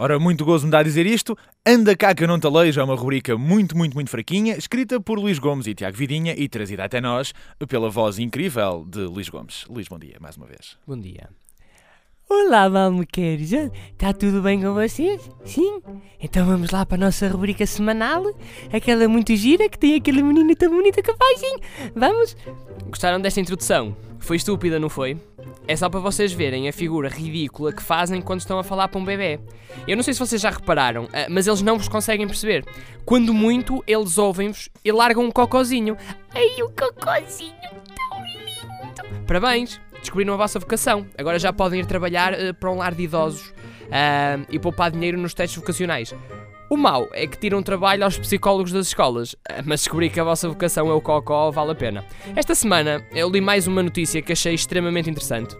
Ora, muito gozo me dá a dizer isto. Anda cá que eu não te é uma rubrica muito, muito, muito fraquinha, escrita por Luís Gomes e Tiago Vidinha e trazida até nós pela voz incrível de Luís Gomes. Luís, bom dia, mais uma vez. Bom dia. Olá, Malmequeiros. Está tudo bem com vocês? Sim? Então vamos lá para a nossa rubrica semanal. Aquela muito gira que tem aquele menino tão bonito que faz, sim? Vamos? Gostaram desta introdução? Foi estúpida, não foi? É só para vocês verem a figura ridícula que fazem quando estão a falar para um bebê. Eu não sei se vocês já repararam, eh, mas eles não vos conseguem perceber. Quando muito, eles ouvem-vos e largam um cocozinho. Ai, o cocozinho tão lindo! Parabéns! Descobriram a vossa vocação. Agora já podem ir trabalhar uh, para um lar de idosos uh, e poupar dinheiro nos testes vocacionais. O mau é que tiram trabalho aos psicólogos das escolas, eh, mas descobri que a vossa vocação é o cocó, vale a pena. Esta semana eu li mais uma notícia que achei extremamente interessante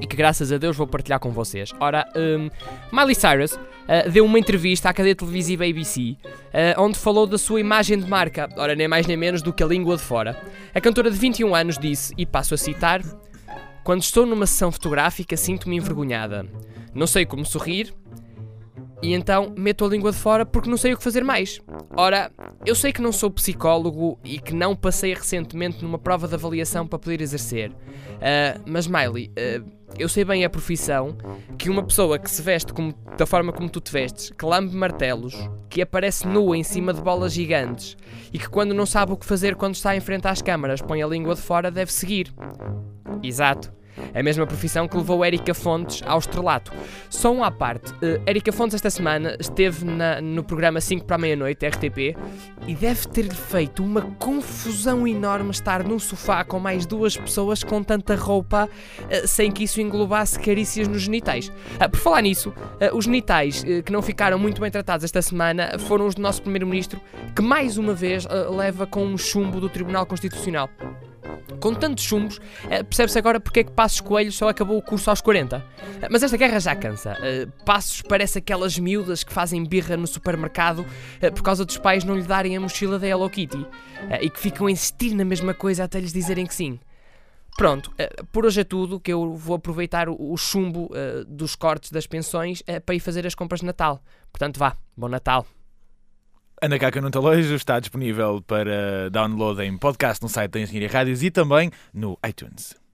e que graças a Deus vou partilhar com vocês. Ora, um, Miley Cyrus uh, deu uma entrevista à cadeia televisiva ABC, uh, onde falou da sua imagem de marca, ora, nem mais nem menos do que a língua de fora. A cantora de 21 anos disse, e passo a citar: Quando estou numa sessão fotográfica, sinto-me envergonhada. Não sei como sorrir, e então meto a língua de fora porque não sei o que fazer mais. Ora, eu sei que não sou psicólogo e que não passei recentemente numa prova de avaliação para poder exercer. Uh, mas, Miley, uh, eu sei bem a profissão que uma pessoa que se veste como, da forma como tu te vestes, que lambe martelos, que aparece nua em cima de bolas gigantes e que quando não sabe o que fazer quando está em frente às câmaras põe a língua de fora deve seguir. Exato. A mesma profissão que levou Érica Fontes ao estrelato. Só um à parte, uh, Érica Fontes esta semana esteve na, no programa 5 para a meia-noite, RTP, e deve ter feito uma confusão enorme estar num sofá com mais duas pessoas com tanta roupa, uh, sem que isso englobasse carícias nos genitais. Uh, por falar nisso, os genitais que não ficaram muito bem tratados esta semana foram os do nosso Primeiro-Ministro, que mais uma vez leva com um chumbo do Tribunal Constitucional. Com tantos chumbos, eh, percebe-se agora porque é que Passos Coelho só acabou o curso aos 40. Eh, mas esta guerra já cansa. Eh, Passos parece aquelas miúdas que fazem birra no supermercado por causa dos pais não lhe darem a mochila da Hello Kitty e que ficam a insistir na mesma coisa até lhes dizerem que sim. Pronto, por hoje é tudo, que eu vou aproveitar o chumbo dos cortes das pensões para ir fazer as compras de Natal. Portanto, vá, bom Natal. Eu não te alejo está disponível para download em podcast no site da Engenharia Rádios e também no iTunes.